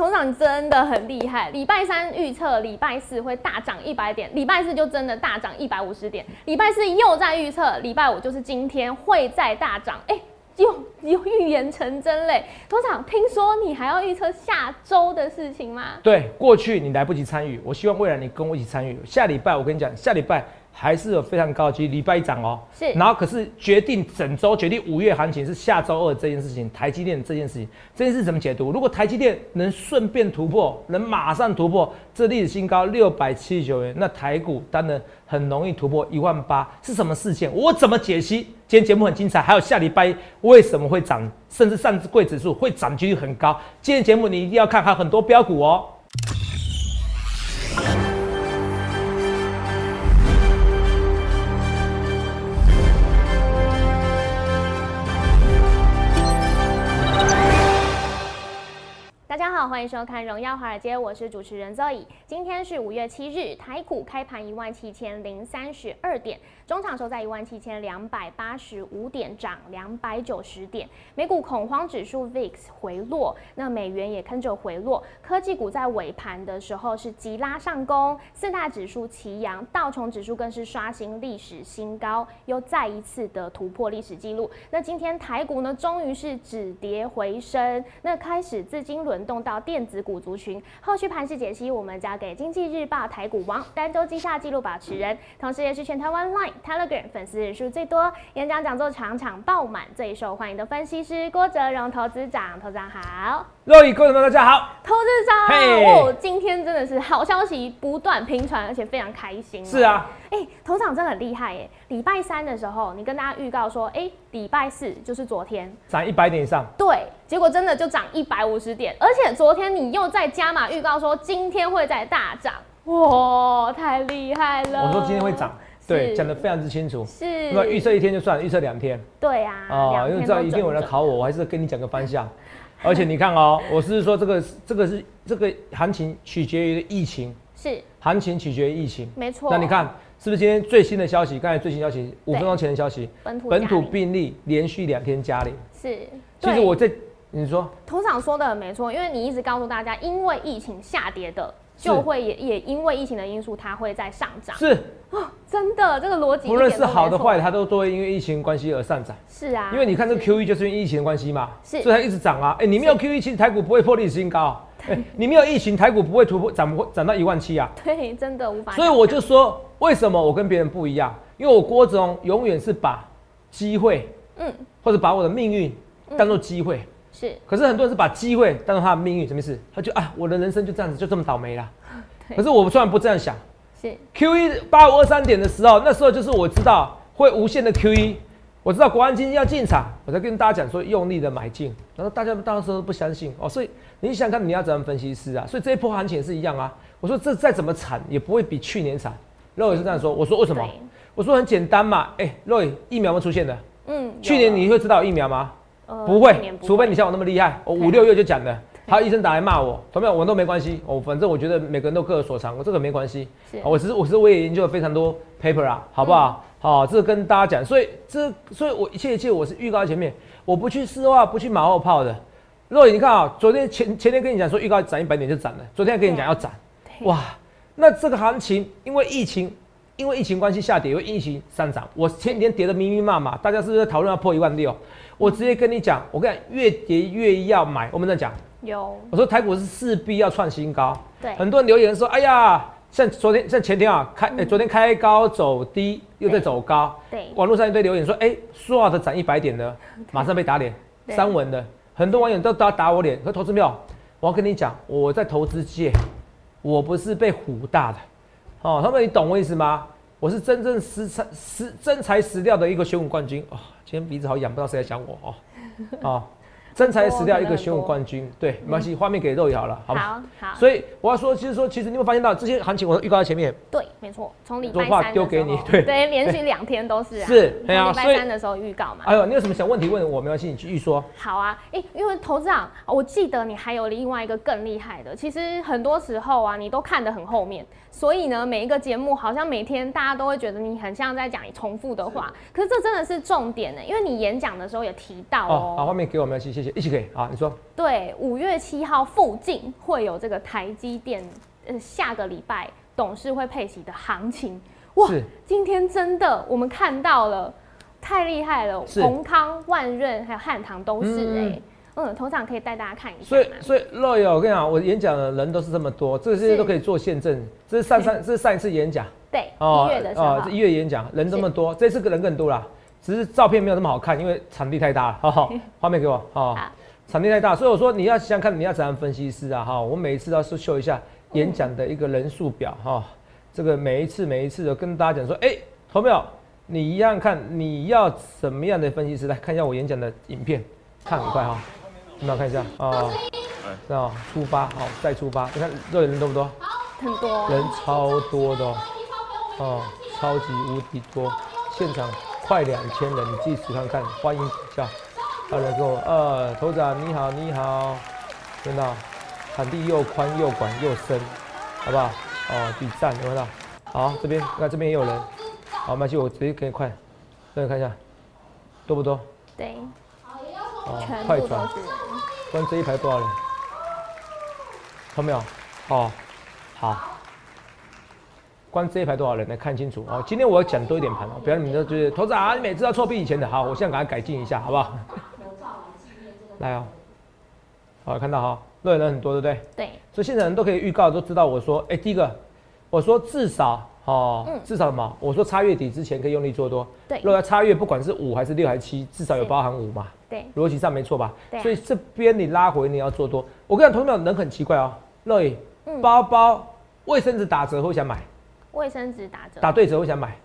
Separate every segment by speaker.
Speaker 1: 董事长真的很厉害。礼拜三预测礼拜四会大涨一百点，礼拜四就真的大涨一百五十点，礼拜四又在预测礼拜五就是今天会再大涨，哎。又 又预言成真嘞！董事长，听说你还要预测下周的事情吗？
Speaker 2: 对，过去你来不及参与，我希望未来你跟我一起参与。下礼拜我跟你讲，下礼拜。还是有非常高级，礼拜一涨哦，
Speaker 1: 是，
Speaker 2: 然后可是决定整周决定五月行情是下周二这件事情，台积电这件事情，这件事怎么解读？如果台积电能顺便突破，能马上突破这历史新高六百七十九元，那台股当然很容易突破一万八，是什么事件？我怎么解析？今天节目很精彩，还有下礼拜为什么会涨，甚至上柜指数会涨几率很高，今天节目你一定要看，还有很多标股哦。
Speaker 1: 大家好，欢迎收看《荣耀华尔街》，我是主持人 Zoe。今天是五月七日，台股开盘一万七千零三十二点，中场收在一万七千两百八十五点，涨两百九十点。美股恐慌指数 VIX 回落，那美元也跟着回落。科技股在尾盘的时候是急拉上攻，四大指数齐扬，道琼指数更是刷新历史新高，又再一次的突破历史记录。那今天台股呢，终于是止跌回升，那开始资金轮动到。到电子股族群，后续盘势解析，我们交给经济日报台股王、单周绩效记录保持人，同时也是全台湾 Line、Telegram 粉丝人数最多、演讲讲座场场爆满、最受欢迎的分析师郭哲荣投资长。投资长好，
Speaker 2: 各位观众大家好，
Speaker 1: 投资长哦，今天真的是好消息不断频传，而且非常开心。
Speaker 2: 是啊，
Speaker 1: 哎，投资长真的很厉害耶！礼拜三的时候，你跟大家预告说，哎，礼拜四就是昨天
Speaker 2: 涨一百点以上，
Speaker 1: 对。结果真的就涨一百五十点，而且昨天你又在加码预告说今天会再大涨，哇，太厉害了！
Speaker 2: 我说今天会涨，对，讲的非常之清楚。
Speaker 1: 是，
Speaker 2: 那预测一天就算了，预测两天。
Speaker 1: 对啊，哦，
Speaker 2: 因为知道一定有人考我，我还是跟你讲个方向。而且你看哦，我是说这个这个是这个行情取决于疫情，
Speaker 1: 是
Speaker 2: 行情取决于疫情，
Speaker 1: 没错。
Speaker 2: 那你看是不是今天最新的消息？刚才最新消息五分钟前的消息，本土本土病例连续两天加零，
Speaker 1: 是。
Speaker 2: 其实我在。你说，
Speaker 1: 头场说的没错，因为你一直告诉大家，因为疫情下跌的，就会也也因为疫情的因素，它会在上涨。
Speaker 2: 是
Speaker 1: 啊，真的，这个逻辑
Speaker 2: 不论是好的坏的，它都都会因为疫情关系而上涨。
Speaker 1: 是啊，
Speaker 2: 因为你看这 Q E 就是因为疫情的关系嘛，
Speaker 1: 是，
Speaker 2: 所以它一直涨啊。哎，你没有 Q E，其实台股不会破历史新高。哎，你没有疫情，台股不会突破涨不涨到一万七啊。
Speaker 1: 对，真的无法。
Speaker 2: 所以我就说，为什么我跟别人不一样？因为我郭总永远是把机会，嗯，或者把我的命运当做机会。
Speaker 1: 是，
Speaker 2: 可是很多人是把机会当做他的命运，什么意思？他就啊，我的人生就这样子，就这么倒霉了。可是我虽然不这样想，
Speaker 1: 是
Speaker 2: Q 一八五二三点的时候，那时候就是我知道会无限的 Q E，我知道国安基金要进场，我才跟大家讲说用力的买进。然后大家当时都不相信哦，所以你想看你要怎样分析师啊？所以这一波行情也是一样啊。我说这再怎么惨也不会比去年惨。肉也是这样说，我说为什么？我说很简单嘛，哎，肉疫苗没出现的，嗯，去年你会知道疫苗吗？不会，除非你像我那么厉害。我五六月就讲的，还有医生打来骂我，同没我都没关系。我反正我觉得每个人都各有所长，我这个没关系。我其实我其实我也研究了非常多 paper 啊，好不好？好，这跟大家讲。所以这所以我一切一切我是预告在前面，我不去试话，不去马后炮的。若雨，你看啊，昨天前前天跟你讲说预告涨一百点就涨了，昨天跟你讲要涨，哇，那这个行情因为疫情，因为疫情关系下跌，因为疫情上涨，我前几天跌的密密麻麻，大家是不是在讨论要破一万六？我直接跟你讲，我跟你讲，越跌越要买。我们在讲，
Speaker 1: 有。
Speaker 2: 我说台股是势必要创新高。
Speaker 1: 对。
Speaker 2: 很多人留言说，哎呀，像昨天、像前天啊，开，哎，昨天开高走低，又在走高。
Speaker 1: 对。
Speaker 2: 网络上一堆留言说，哎，说好的涨一百点呢，马上被打脸。三文的很多网友都打打我脸，说投资没有。我要跟你讲，我在投资界，我不是被唬大的。哦，他们你懂我意思吗？我是真正实才实真材实料的一个选股冠军哦。今天鼻子好痒，不知道谁在想我哦，啊。真材实料一个选武冠军，对，没关系，画面给肉也好了，好
Speaker 1: 好好。
Speaker 2: 所以我要说，其实说，其实你会发现到这些行情，我都预告在前面。
Speaker 1: 对，没错，从礼拜三丢给你，
Speaker 2: 对
Speaker 1: 对，连续两天都是。
Speaker 2: 是，对啊。
Speaker 1: 礼拜三的时候预告嘛。
Speaker 2: 哎呦，你有什么想问题问我？没关系，你继续说。
Speaker 1: 好啊，哎，因为投资长，我记得你还有另外一个更厉害的。其实很多时候啊，你都看得很后面，所以呢，每一个节目好像每天大家都会觉得你很像在讲重复的话。可是这真的是重点呢，因为你演讲的时候也提到哦。
Speaker 2: 好，画面给我，没关系，谢谢谢，一起给啊，你说
Speaker 1: 对，五月七号附近会有这个台积电，呃，下个礼拜董事会配息的行情。哇，今天真的我们看到了，太厉害了！
Speaker 2: 是
Speaker 1: 宏康、万润还有汉唐都是
Speaker 2: 嗯
Speaker 1: 哎、嗯，头场可以带大家看一下
Speaker 2: 所以？所以乐友，我跟你讲，我演讲的人都是这么多，这些都可以做见证。这是上上 这是上一次演讲
Speaker 1: 对，一月的时候，
Speaker 2: 哦一月演讲人这么多，这次人更多啦，只是照片没有那么好看，因为场地太大了。好好，画面给我哦
Speaker 1: 好，
Speaker 2: 场地太大，所以我说你要想想看你要怎样分析师啊哈，我每一次都要秀一下演讲的一个人数表哈，这个每一次每一次的跟大家讲说，哎，投票你一样看你要什么样的分析师，来看一下我演讲的影片，看很快哈，有没有看一下啊？这样出发好，再出发，你看这里人多不多？
Speaker 1: 很多
Speaker 2: 人超多的哦，哦，超级无敌多，现场快两千人，你自己数看看，欢迎一下，有人跟我，呃，头长你好你好，真的哦，场地又宽又广又深，好不好？哦，比赞有没有看到？好，这边那这边也有人，好，没关系，我直接给你快，让你看一下，多不多？
Speaker 1: 对，
Speaker 2: 哦
Speaker 1: 全，
Speaker 2: 快转，
Speaker 1: 部都是人。
Speaker 2: 关这一排多少人？看到没有？哦，好。关这一排多少人来看清楚哦。今天我要讲多一点盘哦，不要你们都觉得头子啊，你每次要错比以前的。好，我现在赶快改进一下，好不好？来哦，好，看到哈，乐人很多，对不对？
Speaker 1: 对，
Speaker 2: 所以现在人都可以预告，都知道我说，哎、第一个，我说至少哦，
Speaker 1: 嗯
Speaker 2: 至少什么？我说差月底之前可以用力做多。
Speaker 1: 对
Speaker 2: 如果要差月，不管是五还是六还是七，至少有包含五嘛。
Speaker 1: 对，
Speaker 2: 逻辑上没错吧？
Speaker 1: 对啊
Speaker 2: 所以这边你拉回你要做多。我跟你讲，同学们人很奇怪哦，乐意
Speaker 1: 嗯
Speaker 2: 包包、卫生纸打折会想买，
Speaker 1: 卫生纸打折，
Speaker 2: 打对折会想买，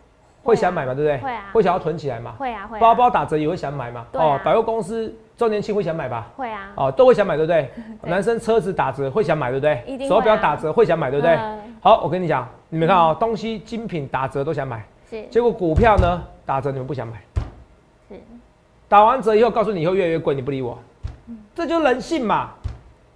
Speaker 2: 会想买嘛，对不对？
Speaker 1: 会啊
Speaker 2: 会想要囤起来嘛。
Speaker 1: 会啊会啊，
Speaker 2: 包包打折也会想买嘛。哦，百货公司周年庆会想买吧？
Speaker 1: 会啊，
Speaker 2: 哦，都会想买，对不对？男生车子打折会想买，对不对？手表打折会想买，对不对？
Speaker 1: 嗯
Speaker 2: 好，我跟你讲，你们看啊，东西精品打折都想买，
Speaker 1: 是
Speaker 2: 结果股票呢打折你们不想买。
Speaker 1: 是，
Speaker 2: 打完折以后，告诉你以后越来越贵，你不理我，
Speaker 1: 嗯
Speaker 2: 这就是人性嘛。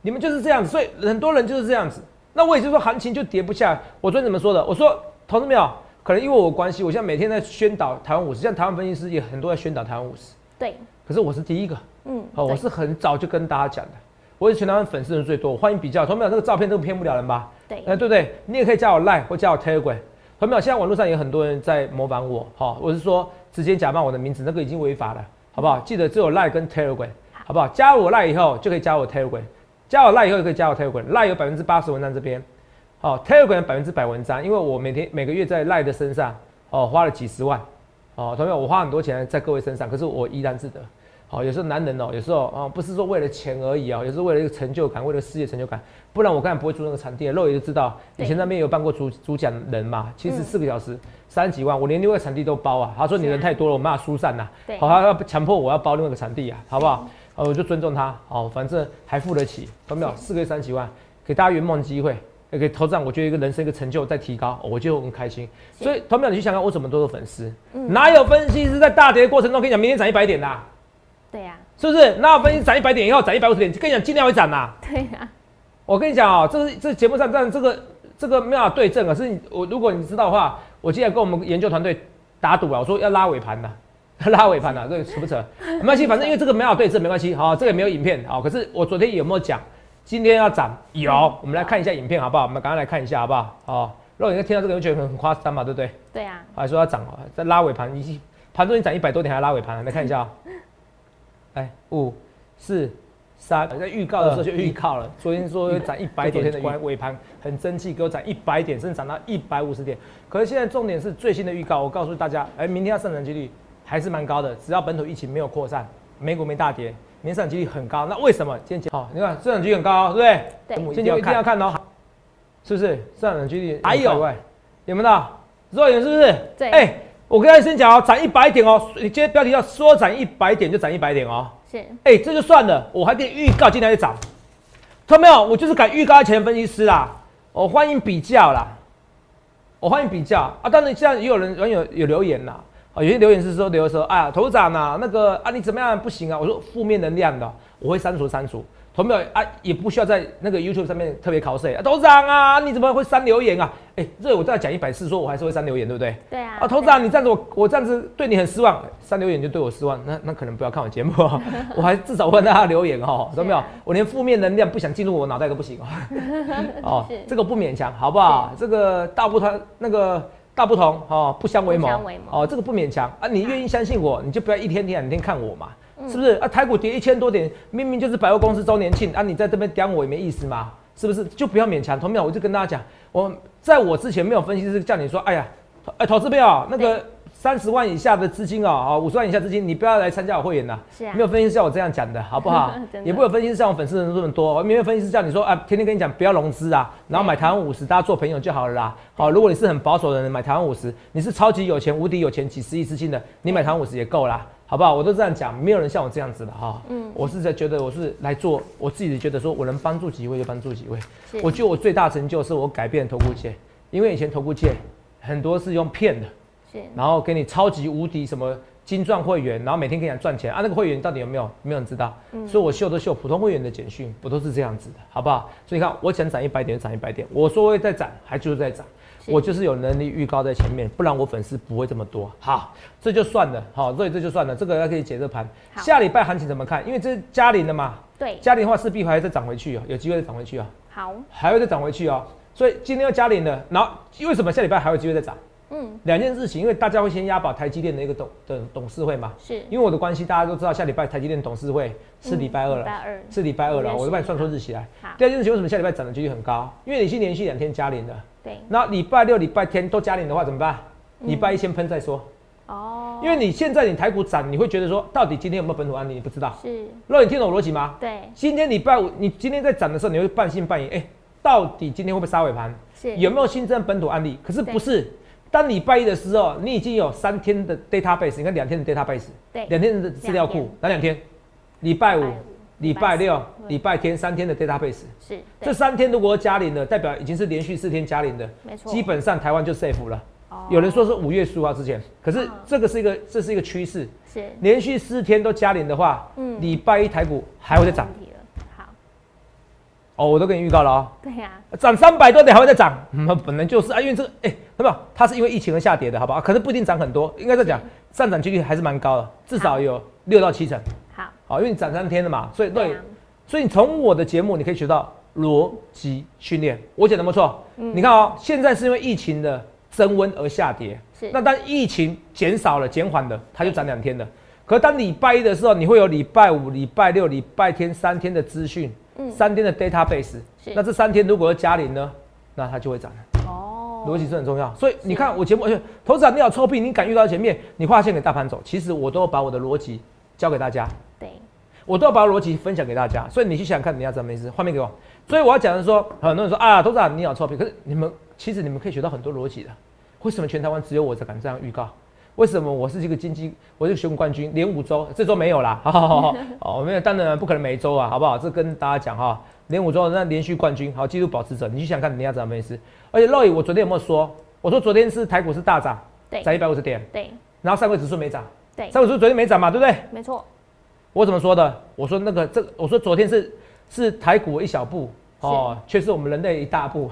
Speaker 2: 你们就是这样子，所以很多人就是这样子。那我也就是说，行情就跌不下来。我昨天怎么说的？我说，同志们有，可能因为我关系，我现在每天在宣导台湾五十，像台湾分析师也很多在宣导台湾五十，
Speaker 1: 对，
Speaker 2: 可是我是第一个，
Speaker 1: 嗯，
Speaker 2: 哦，我是很早就跟大家讲的，我是全台湾粉丝人最多，我欢迎比较。同志们有，这个照片都骗不了人吧？
Speaker 1: 对
Speaker 2: 哎、对不对？你也可以加我 Line 或加我 Telegram。同志们，现在网络上也有很多人在模仿我，哈、我是说直接假扮我的名字，那个已经违法了，好不好？记得只有 Line 跟 Telegram，好不好？加我 Line 以后就可以加我 Telegram，加我 Line 以后就可以加我 Telegram，Line 有百分之八十文章这边，好、Telegram 百分之百文章，因为我每天每个月在 Line 的身上，哦，花了几十万，哦，同学们，我花很多钱在各位身上，可是我依然自得。好，有时候男人哦，有时候啊、不是说为了钱而已哦，有时候为了一个成就感，为了事业成就感，不然我刚才不会租那个场地。肉爷就知道，以前那边有办过主主讲人嘛，其实
Speaker 1: 嗯
Speaker 2: 四个小时三十几万，我连另外场地都包啊。他说你人太多了，我没办法疏散呐、
Speaker 1: 对
Speaker 2: 好，他要强迫我要包另外一个场地啊，好不好？呃，我就尊重他，好，反正还付得起，有没有？四个月三十几万，给大家圆梦机会，也给投资长，我觉得一个人生一个成就在提高，我就很开心。所以，投票你去想想，我怎么多的粉丝，
Speaker 1: 嗯
Speaker 2: 哪有分析师在大跌的过程中跟你讲明天涨一百点的、啊？
Speaker 1: 对呀，
Speaker 2: 是不是？哪有分析涨一百点以后涨一百五十点？跟你讲，尽量会涨呐、
Speaker 1: 对呀，
Speaker 2: 我跟你讲哦，这是这节目上这样这个这个没有办法对证啊。是你我如果你知道的话，我今天跟我们研究团队打赌啊，我说要拉尾盘的，拉尾盘的，这扯不扯？没关系，反正因为这个没有对峙，没关系。好，这个也没有影片好，可是我昨天有没有讲今天要涨？有，我们来看一下影片好不好？我们赶快来看一下好不好？好，如果你听到这个，就觉得很夸张嘛，对不对？
Speaker 1: 对啊，
Speaker 2: 还说要涨哦，在拉尾盘，已盘中已经涨一百多点，还拉尾盘，来看一下啊、来五四三，在预告的时候就预告了，昨天说会涨一百点，的尾盘很争气，给我涨一百点，甚至涨到一百五十点。可是现在重点是最新的预告，我告诉大家，哎，明天要上涨几率还是蛮高的，只要本土疫情没有扩散，美股没大跌，明天上涨几率很高。那为什么？今天好，你看上涨几率很高、哦，对不对？
Speaker 1: 对
Speaker 2: 今天一定要看哦，是不是？上涨几率还有
Speaker 1: 有
Speaker 2: 有没有到？肉眼是不是？
Speaker 1: 对
Speaker 2: 哎、我跟大家先讲哦，涨一百点哦，你今天标题要说涨一百点就涨一百点哦。
Speaker 1: 是，
Speaker 2: 哎、这就算了，我还给你预告今天会涨，看到没有？我就是敢预告前分析师啦，我欢迎比较啦，我欢迎比较啊。当然现在也有人网友有留言啦，啊，有些留言是说留说，哎呀，头长啊，那个啊你怎么样不行啊？我说负面能量的，我会删除删除。同没有啊？也不需要在那个 YouTube 上面特别考谁啊，董事长啊，你怎么会删留言啊？哎，这我再讲一百次，说我还是会删留言，对不对？
Speaker 1: 对啊。
Speaker 2: 啊，董事长，你这样子我我这样子对你很失望，删留言就对我失望，那那可能不要看我节目啊。我还至少问大家留言哈，懂没有？我连负面能量不想进入我脑袋都不行哦。哦，这个不勉强，好不好？这个大部分那个大不同哦，不相为谋哦，这个不勉强啊。你愿意相信我，你就不要一天天两天看我嘛。是不是啊？台股跌一千多点，明明就是百货公司周年庆啊！你在这边刁我也没意思嘛？是不是？就不要勉强。同样我就跟大家讲，我在我之前没有分析师叫你说，哎呀，哎，投资票那个三十万以下的资金哦，啊，五十万以下资金，你不要来参加我会员呐。
Speaker 1: 是啊。
Speaker 2: 没有分析师像我这样讲的，好不好？也不有分析师像我粉丝人这么多，没有分析师叫你说啊，天天跟你讲不要融资啊，然后买台湾五十，大家做朋友就好了啦。好，如果你是很保守的人，买台湾五十，你是超级有钱、无敌有钱、几十亿资金的，你买台湾五十也够啦。好不好？我都这样讲，没有人像我这样子的哈。嗯，我是在觉得我是来做，我自己觉得说我能帮助几位就帮助几位。我觉得我最大成就是我改变投顾界，因为以前投顾界很多是用骗的，是，然后给你超级无敌什么金钻会员，然后每天给你赚钱啊，那个会员到底有没有？没有人知道。嗯，所以我秀都秀普通会员的简讯，我都是这样子的，好不好？所以你看，我想涨一百点就涨一百点，我说会再涨，还就是在涨。我就是有能力预告在前面，不然我粉丝不会这么多。好，这就算了。好，所以这就算了。这个可以解这盘。下礼拜行情怎么看？因为这是嘉陵的嘛。
Speaker 1: 对。
Speaker 2: 嘉陵的话势必还会再涨回去哦，有机会再涨回去哦。
Speaker 1: 好。
Speaker 2: 还会再涨回去哦。所以今天要嘉陵的，然后为什么下礼拜还有机会再涨？嗯。两件事情，因为大家会先押宝台积电的一个董的董事会嘛。
Speaker 1: 是。
Speaker 2: 因为我的关系，大家都知道下礼拜台积电董事会是礼拜二了。礼拜二。是礼拜二了，我都帮你算出日期来。好。第二件事情，为什么下礼拜涨的几率很高？因为你是连续两天加零的。
Speaker 1: 对，
Speaker 2: 那礼拜六、礼拜天都加零的话怎么办？礼拜一先喷再说。哦，因为你现在你台股涨，你会觉得说，到底今天有没有本土案例？你不知道。
Speaker 1: 是。
Speaker 2: 那你听懂逻辑吗？
Speaker 1: 对。
Speaker 2: 今天礼拜五，你今天在涨的时候，你会半信半疑。哎，到底今天会不会杀尾盘？是。有没有新增本土案例？可是不是。当礼拜一的时候，你已经有三天的 database，你看两天的 database，
Speaker 1: 对，
Speaker 2: 两天的资料库，哪两天？礼拜五。礼拜六、礼拜天三天的 database
Speaker 1: 是
Speaker 2: 这三天如果加零的，代表已经是连续四天加零的，
Speaker 1: 没错，
Speaker 2: 基本上台湾就 safe 了。有人说是五月十五号之前，可是这个是一个这是一个趋势，
Speaker 1: 是。
Speaker 2: 连续四天都加零的话，嗯，礼拜一台股还会再涨。
Speaker 1: 好，
Speaker 2: 哦，我都给你预告了哦。
Speaker 1: 对呀，
Speaker 2: 涨三百多点还会再涨，那本来就是啊，因为这个哎，有没有？它是因为疫情而下跌的，好不好？可能不一定涨很多，应该在讲上涨几率还是蛮高的，至少有六到七成。好，好因为你涨三天了嘛，所以对，所以你从我的节目你可以学到逻辑训练。我讲的没错，你看哦，现在是因为疫情的增温而下跌，
Speaker 1: 是。
Speaker 2: 那当疫情减少了、减缓了，它就涨两天的。可当礼拜一的时候，你会有礼拜五、礼拜六、礼拜天三天的资讯，嗯，三天的 database，是。那这三天如果要加零呢，那它就会涨了。哦，逻辑是很重要。所以你看我节目，而且投资者你要臭屁，你敢遇到前面，你画线给大盘走，其实我都把我的逻辑教给大家。
Speaker 1: 对，
Speaker 2: 我都要把逻辑分享给大家，所以你去想想看，你要怎么意思？画面给我。所以我要讲的是说，很多人说啊，董事长你好臭屁，可是你们其实你们可以学到很多逻辑的。为什么全台湾只有我才敢这样预告？为什么我是这个经济，我是选股冠军，连五周，这周没有啦，好好好好，哦，没有，当然不可能每周啊，好不好？这跟大家讲哈，连五周那连续冠军，好，纪录保持者，你去想看你要怎么意思？而且肉眼，我昨天有没有说？我说昨天是台股是大涨，
Speaker 1: 对，
Speaker 2: 涨一百五十点，
Speaker 1: 对，
Speaker 2: 然后上柜指数没涨，
Speaker 1: 对，
Speaker 2: 上柜指数昨天没涨嘛，对不对？
Speaker 1: 没错。
Speaker 2: 我怎么说的？我说那个这，我说昨天是是台股一小步哦，却是我们人类一大步。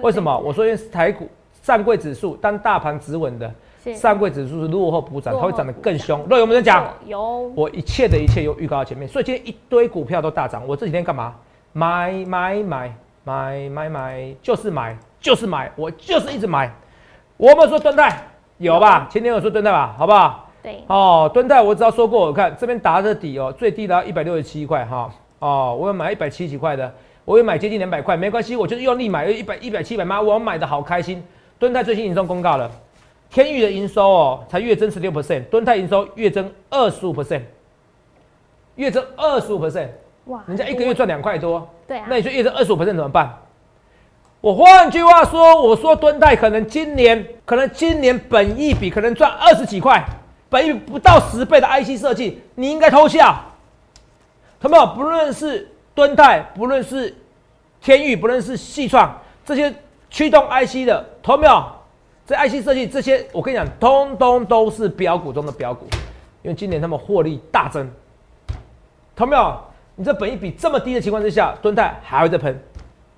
Speaker 2: 为什么？我说因为台股上柜指数当大盘止稳的，上柜指数是落后补涨，它会涨得更凶。若有没有人讲？
Speaker 1: 有。
Speaker 2: 我一切的一切有预告在前面，所以今天一堆股票都大涨。我这几天干嘛？买买买买买买，就是买就是买，我就是一直买。我们说蹲泰有吧？前天有说蹲泰吧？好不好？
Speaker 1: 对
Speaker 2: 哦，敦泰我只要说过，我看这边打的底哦，最低的一百六十七块哈哦，我要买一百七几块的，我要买接近两百块，没关系，我就是用力买一百一百七百吗？我买的好开心。敦泰最新营收公告了，天宇的营收哦，才月增十六 percent，敦泰营收月增二十五 percent，月增二十五 percent，哇，人家一个月赚两块多，
Speaker 1: 对啊，
Speaker 2: 那你说月增二十五 percent 怎么办？我换句话说，我说敦泰可能今年可能今年本益比可能赚二十几块。本益不到十倍的 IC 设计，你应该偷笑。他们不论是敦泰，不论是天域，不论是细创，这些驱动 IC 的，投没有？这 IC 设计这些，我跟你讲，通通都是标股中的标股，因为今年他们获利大增。投没有？你这本益比这么低的情况之下，敦泰还会再喷。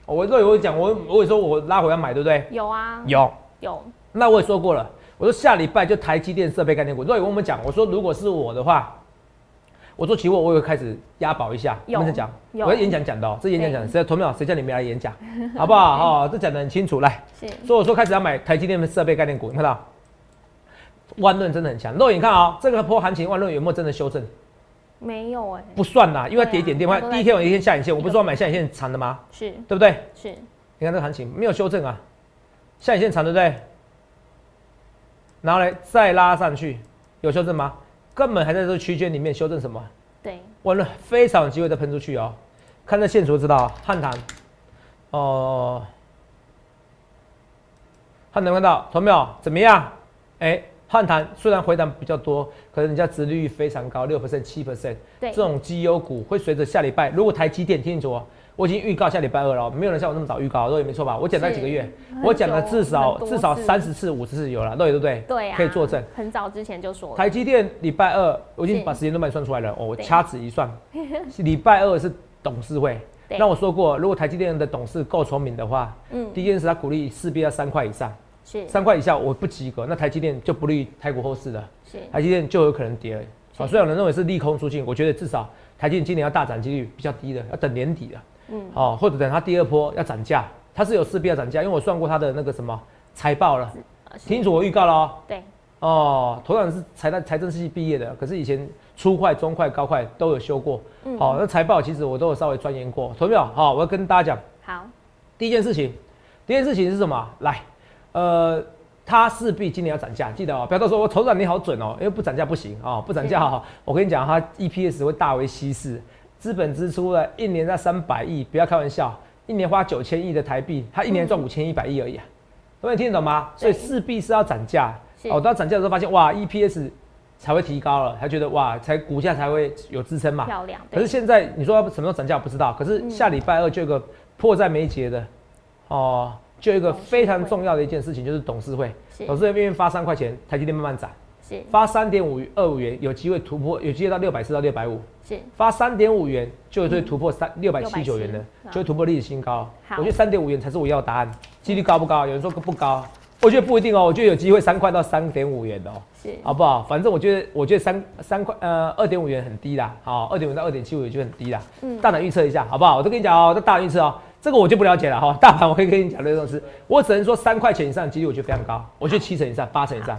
Speaker 2: 我都有讲，我我也说我拉回要买，对不对？
Speaker 1: 有啊，
Speaker 2: 有。
Speaker 1: 有。
Speaker 2: 那我也说过了，我说下礼拜就台积电设备概念股。若有跟我们讲，我说如果是我的话，我做期货我也会开始押宝一下。我们在讲，我在演讲讲的，这演讲讲，谁投票谁叫你没来演讲，好不好？哦，这讲的很清楚。来，所以我说开始要买台积电的设备概念股，你看到？万润真的很强。若你看啊，这个波行情，万润有没有真的修正？
Speaker 1: 没有哎，
Speaker 2: 不算啦，因为跌点电话，第一天有一天下影线，我不是说买下影线长的吗？
Speaker 1: 是，
Speaker 2: 对不对？
Speaker 1: 是，
Speaker 2: 你看这个行情没有修正啊，下影线长对不对？然后来再拉上去，有修正吗？根本还在这个区间里面修正什么？
Speaker 1: 对，
Speaker 2: 完了非常有机会再喷出去哦。看这线图知道，汉唐，哦，汉唐看到，同没有？怎么样？哎。汉谈虽然回档比较多，可是人家殖利率非常高，六 percent、七 percent，这种绩优股会随着下礼拜，如果台积电听清楚哦，我已经预告下礼拜二了，没有人像我那么早预告，都也没错吧？我讲了几个月，我讲了至少至少三十次、五十次有了，对不对？
Speaker 1: 对啊，
Speaker 2: 可以作证。
Speaker 1: 很早之前就说
Speaker 2: 台积电礼拜二，我已经把时间都帮你算出来了哦，我掐指一算，礼拜二是董事会，那我说过，如果台积电的董事够聪明的话，嗯，第一件事他鼓励势必要三块以上。三块以下我不及格，那台积电就不利台股后市了。是，台积电就有可能跌了。好，虽然有人认为是利空出尽，我觉得至少台积电今年要大涨几率比较低的，要等年底了。嗯，哦，或者等它第二波要涨价，它是有势必要涨价，因为我算过它的那个什么财报了。清楚我预告了哦。
Speaker 1: 对。
Speaker 2: 哦，头长是财财政系毕业的，可是以前初快、中快、高快都有修过。嗯。好，那财报其实我都有稍微钻研过。投票好，我要跟大家讲。
Speaker 1: 好。
Speaker 2: 第一件事情，第一件事情是什么？来。呃，它势必今年要涨价，记得哦，不要到时候我头涨你好准哦，因为不涨价不行啊，不涨价哈，我跟你讲，它 EPS 会大为稀释，资本支出了一年在三百亿，不要开玩笑，一年花九千亿的台币，它一年赚五千一百亿而已啊，各位听得懂吗？所以势必是要涨价，哦，到涨价的时候发现哇，EPS 才会提高了，他觉得哇，才股价才会有支撑嘛，
Speaker 1: 漂亮。
Speaker 2: 可是现在你说什么时候涨价我不知道，可是下礼拜二就有个迫在眉睫的，哦。就一个非常重要的一件事情，就是董事会，董事会愿意发三块钱，台积电慢慢涨，是。发三点五二五元，有机会突破，有机会到六百四到六百五，是。发三点五元，就会突破三六百七九元的，就会突破历史新高。我觉得三点五元才是我要的答案，几率高不高？有人说不高，我觉得不一定哦，我觉得有机会三块到三点五元的哦，是。好不好？反正我觉得，我觉得三三块呃二点五元很低啦，好，二点五到二点七五就很低啦，嗯，大胆预测一下好不好？我都跟你讲哦，这大胆预测哦。这个我就不了解了哈，大盘我可以跟你讲的，种是，我只能说三块钱以上几率我觉得非常高，我觉得七成以上、八成以上，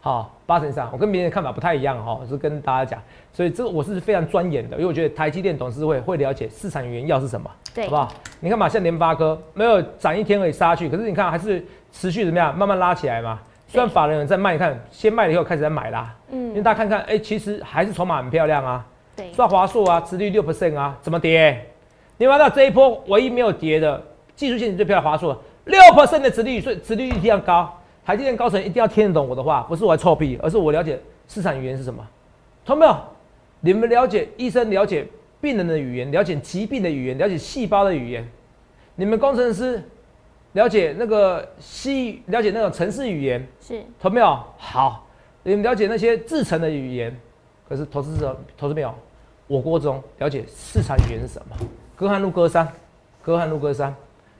Speaker 2: 好，八成以上，我跟别人的看法不太一样哈，我是跟大家讲，所以这个我是非常钻研的，因为我觉得台积电董事会会了解市场原要是什么，对，好不好？你看嘛，像联发科没有涨一天而已杀去，可是你看还是持续怎么样，慢慢拉起来嘛。虽然法人在卖，你看先卖了以后开始在买啦，嗯，因为大家看看，哎，其实还是筹码很漂亮啊，对，算华硕啊，殖率六 percent 啊，怎么跌？你看到这一波唯一没有跌的技术性最漂亮华硕，六 percent 的殖利率，所以殖利率一定要高。台积电高层一定要听得懂我的话，不是我臭屁，而是我了解市场语言是什么。懂没有？你们了解医生了解病人的语言，了解疾病的语言，了解细胞的语言。你们工程师了解那个西，了解那种城市语言，是懂没有？好，你们了解那些制成的语言，可是投资者投资没有？我国中了解市场语言是什么？隔汉路隔山，隔汉路隔山，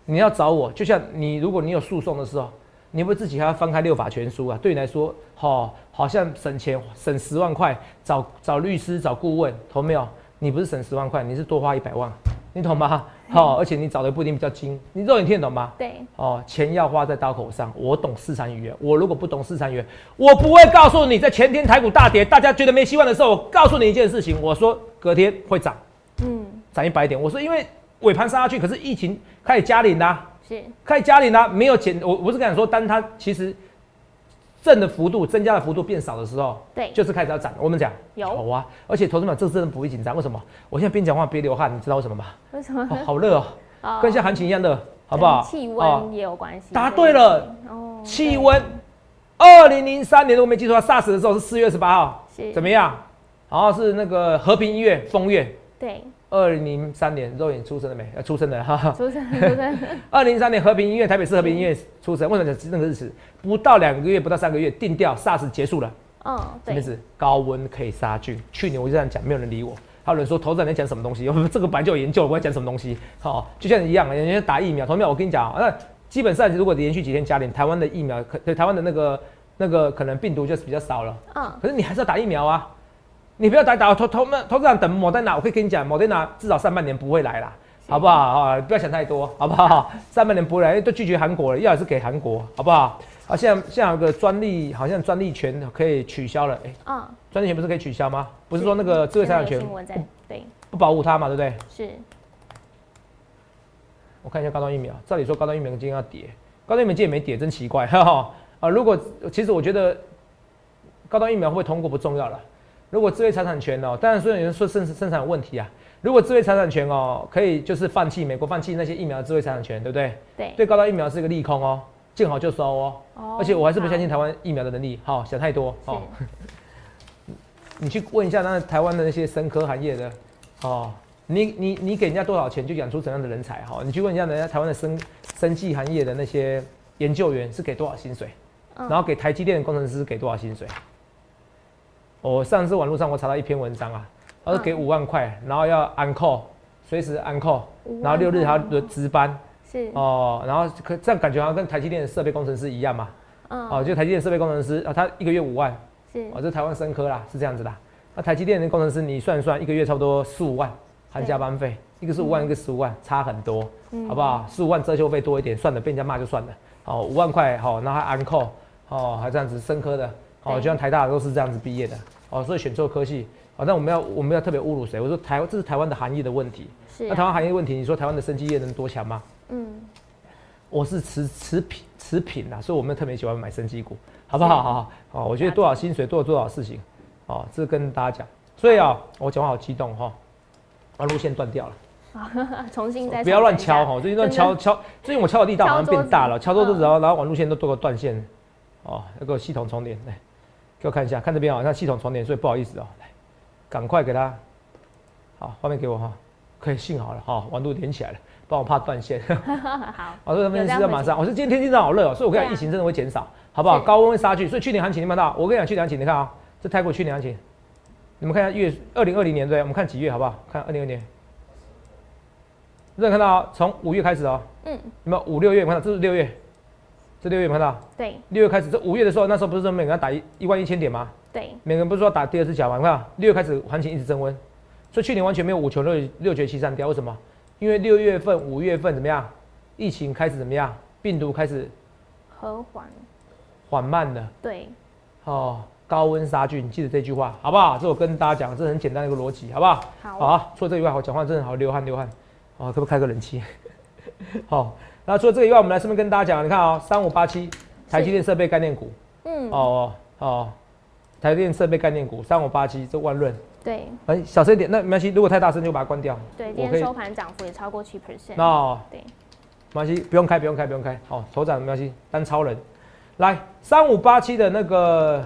Speaker 2: 你要找我，就像你，如果你有诉讼的时候，你会自己还要翻开六法全书啊？对你来说，好，好像省钱省十万块，找找律师找顾问，懂没有？你不是省十万块，你是多花一百万，你懂吗？好，而且你找的不一定比较精，你肉眼听得懂吗？
Speaker 1: 对，
Speaker 2: 哦，钱要花在刀口上。我懂市场语言，我如果不懂市场语言，我不会告诉你，在前天台股大跌，大家觉得没希望的时候，我告诉你一件事情，我说隔天会涨。嗯。涨一百点，我说因为尾盘杀下去，可是疫情开始加零啦，是开始加零啦，没有减，我我是跟你说，当它其实正的幅度增加的幅度变少的时候，
Speaker 1: 对，
Speaker 2: 就是开始要涨。我们讲有啊，而且投资者这真的不会紧张，为什么？我现在边讲话边流汗，你知道为什么吗？
Speaker 1: 为什么？
Speaker 2: 好热哦，跟像行情一样的，好不好？
Speaker 1: 气温也有关系。
Speaker 2: 答对了，哦，气温。二零零三年，如果没记错，SARS 的时候是四月二十八号，是怎么样？然后是那个和平医院封院，
Speaker 1: 对。
Speaker 2: 二零零三年，肉眼出生了没？呃，出生了哈。
Speaker 1: 出生，出生。
Speaker 2: 二零零三年，和平医院，台北市和平医院出生。为什么讲那个日子？不到两个月，不到三个月，定调，SARS 结束了。嗯，对。什么意思？高温可以杀菌。去年我就这样讲，没有人理我。还有人说投资人在讲什么东西？我 这个本来就有研究，我在讲什么东西？好，就像一样，人家打疫苗，同苗，我跟你讲，那基本上如果连续几天加点，台湾的疫苗可对台湾的那个那个可能病毒就是比较少了。嗯。可是你还是要打疫苗啊！你不要打打投投们投资人等莫德纳，我可以跟你讲，莫德纳至少上半年不会来啦，好不好啊？不要想太多，好不好？上半年不会来，都拒绝韩国了，要也是给韩国，好不好？啊，现在现在有个专利，好像专利权可以取消了，哎，嗯，专利权不是可以取消吗？不是说那个智慧财产权
Speaker 1: 对
Speaker 2: 不保护它嘛，对不对？
Speaker 1: 是。
Speaker 2: 我看一下高端疫苗，照理说高端疫苗今天要跌，高端疫苗今天没跌，真奇怪，哈哈。啊，如果其实我觉得高端疫苗会不会通过不重要了，如果智慧财产权哦，当然虽然有人说生生产有问题啊，如果智慧财产权哦可以就是放弃美国放弃那些疫苗的智慧财产权，对不对？
Speaker 1: 对。
Speaker 2: 对高端疫苗是一个利空哦。见好就收哦，而且我还是不相信台湾疫苗的能力。好，想太多哦。你去问一下那台湾的那些生科行业的哦，你你你给人家多少钱就养出怎样的人才？哈，你去问一下人家台湾的生生技行业的那些研究员是给多少薪水？然后给台积电的工程师给多少薪水？我上次网络上我查到一篇文章啊，他说给五万块，然后要安扣，随时安扣，然后六日还要值班。
Speaker 1: 是
Speaker 2: 哦，然后可这样感觉好像跟台积电的设备工程师一样嘛？嗯，哦，就台积电设备工程师啊，他一个月五万，
Speaker 1: 是
Speaker 2: 哦，这台湾生科啦，是这样子的。那台积电的工程师你算一算，一个月差不多四五万，含加班费，一个是五万，一个十五万，差很多，好不好？十五万遮羞费多一点，算了，被人家骂就算了。哦，五万块，好，那还安扣，哦，还这样子生科的，哦，就像台大都是这样子毕业的，哦，所以选错科系，哦，但我们要我们要特别侮辱谁？我说台这是台湾的行业的问题，
Speaker 1: 是
Speaker 2: 那台湾行业问题，你说台湾的生技业能多强吗？嗯，我是持持品持品啦，所以我们特别喜欢买生机股，好不好？好好好，我觉得多少薪水做多少事情，哦，这跟大家讲。所以啊，我讲话好激动哈，把路线断掉
Speaker 1: 了，重新再
Speaker 2: 不要乱敲哈，最近乱敲敲，最近我敲的力道好像变大了，敲多多然后然后网路线都多个断线，哦，那个系统重连来，给我看一下，看这边啊，像系统重点，所以不好意思哦，来，赶快给他，好，画面给我哈，可以幸好了哈，网度连起来了。不然我怕断线。
Speaker 1: 好，
Speaker 2: 我说分析师要马上。我说今天天气真的好热哦，所以我跟你讲，疫情真的会减少，好不好？高温会杀去，所以去年行情你们看到，我跟你讲，去年行情你看啊，这泰国去年行情，你们看一下月，二零二零年对，我们看几月好不好？看二零二年，有人看到？从五月开始哦，嗯，你们五六月看到，这是六月，这六月有看到？
Speaker 1: 对，
Speaker 2: 六月开始，这五月的时候，那时候不是说每个人打一一万一千点吗？
Speaker 1: 对，
Speaker 2: 每个人不是说打第二次脚吗？你看六月开始行情一直增温，所以去年完全没有五穷六六绝七上吊，为什么？因为六月份、五月份怎么样？疫情开始怎么样？病毒开始
Speaker 1: 和缓、
Speaker 2: 缓慢的。
Speaker 1: 对。
Speaker 2: 哦，高温杀菌，记得这句话，好不好？这我跟大家讲，这很简单的一个逻辑，好不好？
Speaker 1: 好。
Speaker 2: 好，除了这以外，我讲话真的好流汗流汗。哦，可不可以开个冷气？好。那除了这个以外，我们来顺便跟大家讲，你看啊，三五八七，台积电设备概念股。嗯。哦哦，台积电设备概念股，三五八七，这万润。
Speaker 1: 对，
Speaker 2: 哎，小声一点，那没关系。如果太大声，就把它关掉。
Speaker 1: 对，今天收盘涨幅也超过七 percent。
Speaker 2: 那
Speaker 1: 对，
Speaker 2: 没关系，不用开，不用开，不用开。好，头涨没关系，单超人。来，三五八七的那个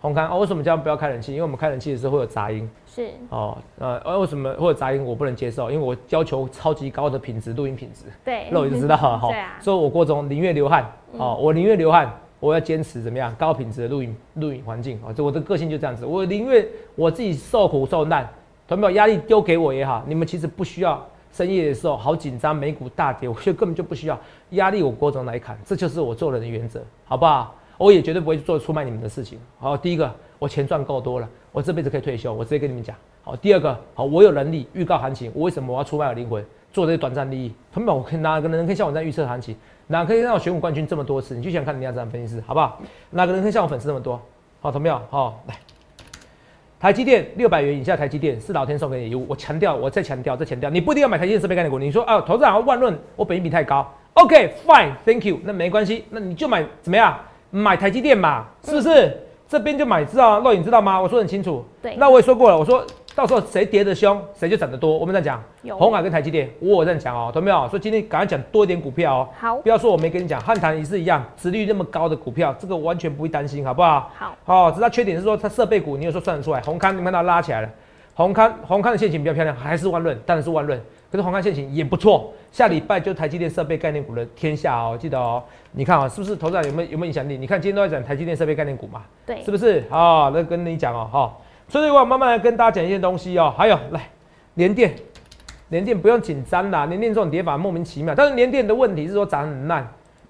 Speaker 2: 红刊哦，为什么叫不要开冷气？因为我们开冷气的时候会有杂音。
Speaker 1: 是。
Speaker 2: 哦，呃，为什么或者杂音？我不能接受，因为我要求超级高的品质，录音品质。
Speaker 1: 对。
Speaker 2: 那我就知道 哈。
Speaker 1: 对啊。
Speaker 2: 所以我过中宁愿流汗。哦，我宁愿流汗。我要坚持怎么样高品质的录音录影环境啊！就我的个性就这样子，我宁愿我自己受苦受难，同没有压力丢给我也好。你们其实不需要深夜的时候好紧张，美股大跌，我觉得根本就不需要压力，我郭总来砍，这就是我做人的原则，好不好？我也绝对不会做出卖你们的事情。好，第一个，我钱赚够多了，我这辈子可以退休，我直接跟你们讲。好，第二个，好，我有能力预告行情，我为什么我要出卖我灵魂，做这些短暂利益？同没有？我哪个人可以像我这样预测行情？哪可以让我选股冠军这么多次？你就想看人家这样分析师，好不好？哪个人可以像我粉丝那么多？好，同没有？好，来，台积电六百元以下，台积电是老天送给你礼物。我强调，我再强调，再强调，你不一定要买台积电设备概念股。你说啊，投资人万润，我本益比太高。OK，Fine，Thank you，那没关系，那你就买怎么样？买台积电嘛，是不是？这边就买，知道肉眼知道吗？我说很清楚。
Speaker 1: 对，
Speaker 2: 那我也说过了，我说。到时候谁跌的凶，谁就涨得多。我们在讲红海跟台积电，我在讲哦，懂没有？所以今天赶快讲多一点股票哦。
Speaker 1: 好，
Speaker 2: 不要说我没跟你讲，汉唐也是一样，值率那么高的股票，这个完全不会担心，好不好？
Speaker 1: 好，
Speaker 2: 哦，只是缺点是说它设备股，你有时候算得出来。红康你看它拉起来了，红康红康的线型比较漂亮，还是万润，当然是万润。可是黄康线型也不错，下礼拜就台积电设备概念股的天下哦，记得哦。你看啊，是不是头上有没有有没有影响力？你看今天都在讲台积电设备概念股嘛？
Speaker 1: 对，
Speaker 2: 是不是？哦，那跟你讲哦，哈。所以我慢慢来跟大家讲一些东西哦。还有来联电，联电不用紧张啦，联电这种跌法莫名其妙。但是联电的问题是说涨很烂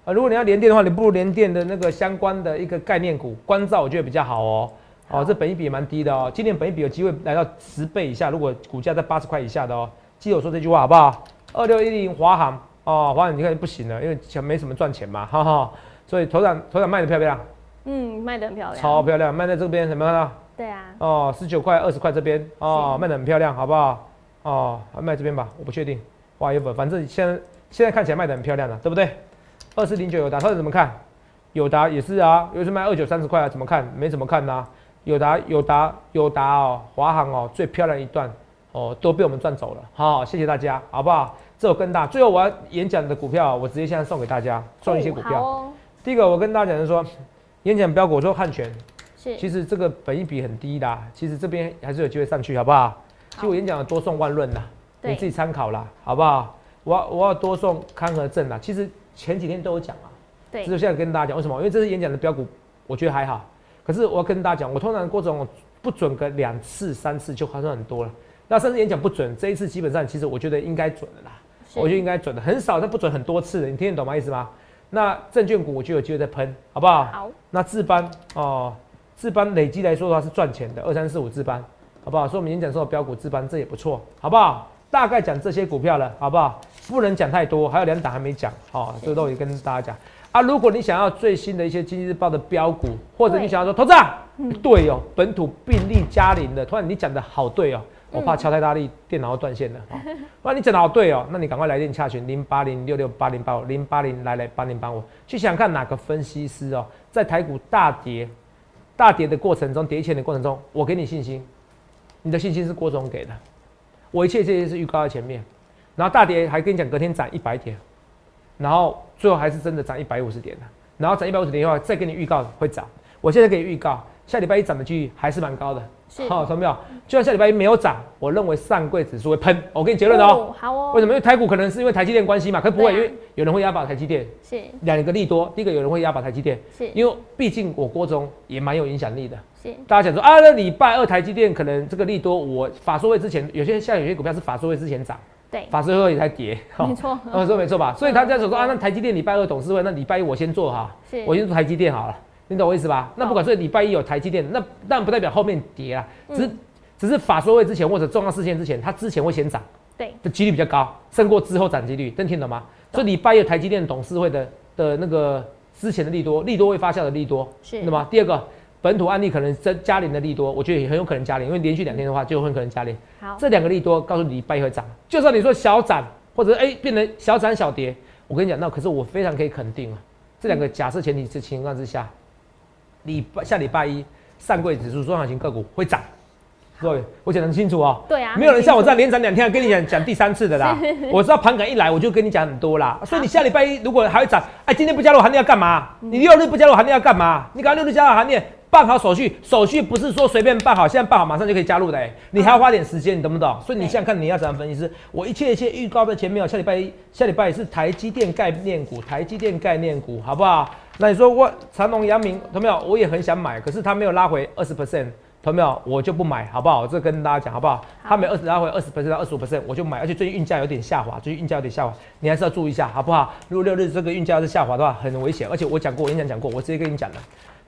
Speaker 2: 啊。如果你要联电的话，你不如联电的那个相关的一个概念股，关照我觉得比较好哦。哦，这本益比也蛮低的哦，今年本益比有机会来到十倍以下。如果股价在八十块以下的哦，记得我说这句话好不好？二六一零华航哦，华航你看不行了，因为钱没什么赚钱嘛，哈哈。所以头涨头涨卖的漂不漂亮？
Speaker 1: 嗯，卖的很漂亮，
Speaker 2: 超漂亮，卖在这边什么呢？
Speaker 1: 对啊。
Speaker 2: 哦，十九块、二十块这边哦，卖的很漂亮，好不好？哦，卖这边吧，我不确定。哇，有本，反正现在现在看起来卖的很漂亮了，对不对？二四零九有达，他怎么看？有达也是啊，又是卖二九三十块啊，怎么看？没怎么看呐。有达、有达、有达哦，华航哦，最漂亮一段哦，都被我们赚走了。好，谢谢大家，好不好？这我更大。最后我要演讲的股票，我直接现在送给大家，送一些股票。第一个，我跟大家讲是说，演讲标股，我说汉权，
Speaker 1: 是，
Speaker 2: 其实这个本益比很低的，其实这边还是有机会上去，好不好？其实我演讲的多送万润啦，你自己参考啦，好不好？我要我要多送康和正啦，其实前几天都有讲啊，
Speaker 1: 对，
Speaker 2: 只是现在跟大家讲为什么？因为这是演讲的标股，我觉得还好。可是我要跟大家讲，我通常过程不准个两次、三次就还算很多了。那甚至演讲不准，这一次基本上其实我觉得应该准的啦。我觉得应该准的，很少，但不准很多次的。你听得懂吗？意思吗？那证券股我就有机会再喷，好不好？
Speaker 1: 好。
Speaker 2: 那自班哦，自班累积来说的话是赚钱的，二三四五自班，好不好？所以我们演讲说标股自班这也不错，好不好？大概讲这些股票了，好不好？不能讲太多，还有两档还没讲，好，这都也跟大家讲。啊，如果你想要最新的一些经济日报的标股，或者你想要说投资啊，对哦，本土病例加零的，突然你讲的好对哦，我怕敲太大力，电脑会断线了啊。不然你讲的好对哦，那你赶快来电洽询零八零六六八零八五零八零来来八零八五，去想看哪个分析师哦，在台股大跌大跌的过程中，跌钱的过程中，我给你信心，你的信心是郭总给的，我一切这些是预告在前面，然后大跌还跟你讲隔天涨一百点。然后最后还是真的涨一百五十点的，然后涨一百五十点以后，再给你预告会涨。我现在给你预告，下礼拜一涨的几率还是蛮高的。
Speaker 1: 好，
Speaker 2: 懂没有？就算下礼拜一没有涨，我认为上柜指数会喷。我给你结论哦。
Speaker 1: 好哦。
Speaker 2: 为什么？因为台股可能是因为台积电关系嘛，可不会，因为有人会押宝台积电。
Speaker 1: 是。
Speaker 2: 两个利多，第一个有人会押宝台积电。
Speaker 1: 是。
Speaker 2: 因为毕竟我国中也蛮有影响力的。
Speaker 1: 是。
Speaker 2: 大家讲说啊，那礼拜二台积电可能这个利多，我法说会之前有些像有些股票是法说会之前涨。
Speaker 1: 对，
Speaker 2: 法说会也在跌，
Speaker 1: 没错，
Speaker 2: 我说没错吧？所以他在说啊，那台积电礼拜二董事会，那礼拜一我先做哈，我先做台积电好了，你懂我意思吧？那不管是礼拜一有台积电，那但不代表后面跌啊，只是只是法说会之前或者重要事件之前，它之前会先涨，
Speaker 1: 对，
Speaker 2: 的几率比较高，胜过之后涨几率，能听懂吗？所以礼拜一有台积电董事会的的那个之前的利多，利多会发酵的利多，
Speaker 1: 是，
Speaker 2: 那么第二个。本土案例可能增加零的利多，我觉得也很有可能加零，因为连续两天的话就很可能加零。
Speaker 1: 好，
Speaker 2: 这两个利多告诉你礼拜一会涨，就算你说小涨或者哎变成小涨小跌，我跟你讲，那可是我非常可以肯定啊，这两个假设前提之情况之下，礼拜下礼拜一上柜指数中小型个股会涨。各位，我讲得很清楚哦。
Speaker 1: 对啊，
Speaker 2: 没有人像我这样连涨两天，跟你讲讲第三次的啦。我知道盘感一来，我就跟你讲很多啦。所以你下礼拜一如果还会涨，哎，今天不加入行列要干嘛？你六日不加入行列要干嘛？你赶快六日加入行列。办好手续，手续不是说随便办好，现在办好马上就可以加入的，哎，你还要花点时间，你懂不懂？所以你现在看你要怎样分析师，我一切一切预告在前面哦。下礼拜一，下礼拜是台积电概念股，台积电概念股，好不好？那你说我长隆、阳明，同没有？我也很想买，可是它没有拉回二十 percent，同没有？我就不买，好不好？这跟大家讲，好不好？它没二十拉回二十 percent 到二十五 percent，我就买，而且最近运价有点下滑，最近运价有点下滑，你还是要注意一下，好不好？如果六日这个运价是下滑的话，很危险，而且我讲过，我演讲讲过，我直接跟你讲了。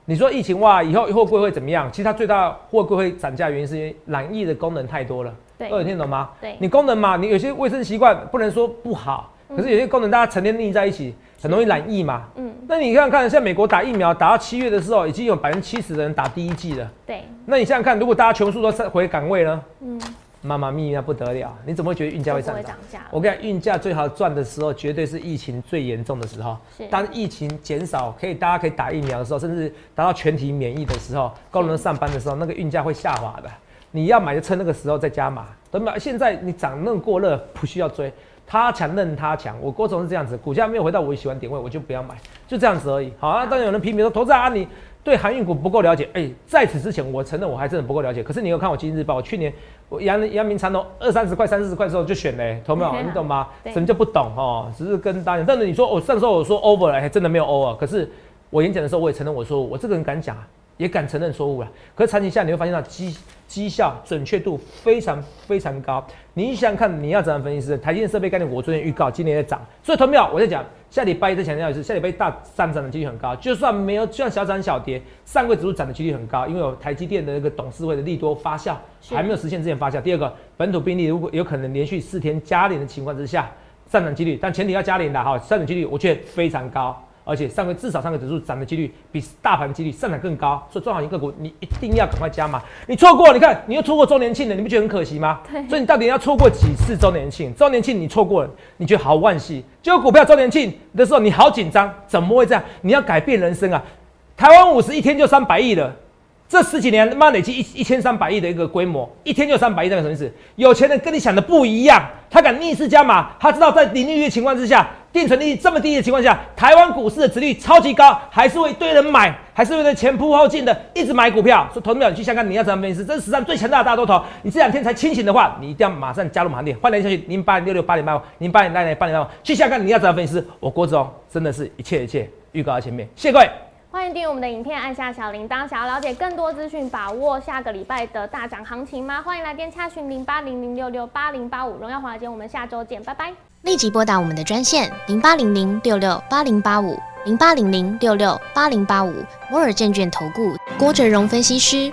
Speaker 2: 你说疫情哇，以后货柜会怎么样？其实它最大货柜会涨价原因是因为染疫的功能太多了。
Speaker 1: 对，
Speaker 2: 二听懂吗？
Speaker 1: 对，
Speaker 2: 你功能嘛，你有些卫生习惯不能说不好，可是有些功能大家成天腻在一起，很容易染疫嘛。嗯，那你看看，像美国打疫苗打到七月的时候，已经有百分之七十的人打第一剂了。
Speaker 1: 对，
Speaker 2: 那你想想看，如果大家全数都回岗位呢？嗯。妈妈咪那不得了，你怎么会觉得运价会上涨？我跟你讲，运价最好赚的时候，绝对是疫情最严重的时候。当疫情减少，可以大家可以打疫苗的时候，甚至达到全体免疫的时候，高能上班的时候，那个运价会下滑的。你要买就趁那个时候再加码。等买现在你涨那么过热，不需要追。他强任他强，我郭总是这样子，股价没有回到我喜欢点位，我就不要买，就这样子而已。好啊，当然有人批评说，投资啊你。对航运股不够了解，哎，在此之前，我承认我还真的不够了解。可是你有看我《今日报》，我去年我阳阳明长隆二三十块、三四十块的时候就选嘞，懂没有？你懂吗？什么叫不懂哦？只是跟大家，但是你说我上时候我说 over 了，还真的没有 over。可是我演讲的时候，我也承认我说我这个人敢讲，也敢承认错误了。可是长期下你会发现到绩绩效准确度非常非常高。你想想看，你要怎样分析师？台积电设备概念，我昨天预告今年在涨，所以投票我在讲，下礼拜一再强调一次，下礼拜一大上涨的几率很高。就算没有，就算小涨小跌，上柜指数涨的几率很高，因为有台积电的那个董事会的利多发酵，还没有实现之前发酵。第二个，本土病例如果有可能连续四天加零的情况之下，上涨几率，但前提要加零的哈，上涨几率我觉得非常高。而且上个至少上个指数涨的几率比大盘几率上涨更高，所以中好型个股你一定要赶快加码。你错过，你看你又错过周年庆了，你不觉得很可惜吗？
Speaker 1: 对。
Speaker 2: 所以你到底要错过几次周年庆？周年庆你错过了，你觉得好惋惜。结果股票周年庆的时候你好紧张，怎么会这样？你要改变人生啊！台湾五十一天就三百亿了。这十几年，妈累积一一千三百亿的一个规模，一天就三百亿，代表什么意思？有钱人跟你想的不一样，他敢逆势加码，他知道在零利率的情况之下，定存利率这么低的情况下，台湾股市的值率超级高，还是会一堆人买，还是会前仆后继的一直买股票。说投资你去香港，你要怎么分析？这是史上最强大的大多头。你这两天才清醒的话，你一定要马上加入行列。欢迎下去零八零六六八零八五零八零零八零八五去香港，你要怎么分析？我郭总，真的是一切一切预告在前面，谢谢各位。
Speaker 1: 欢迎订阅我们的影片，按下小铃铛。想要了解更多资讯，把握下个礼拜的大涨行情吗？欢迎来电洽询零八零零六六八零八五。荣耀华尔街，我们下周见，拜拜。
Speaker 3: 立即拨打我们的专线零八零零六六八零八五零八零零六六八零八五摩尔证券投顾郭哲荣分析师。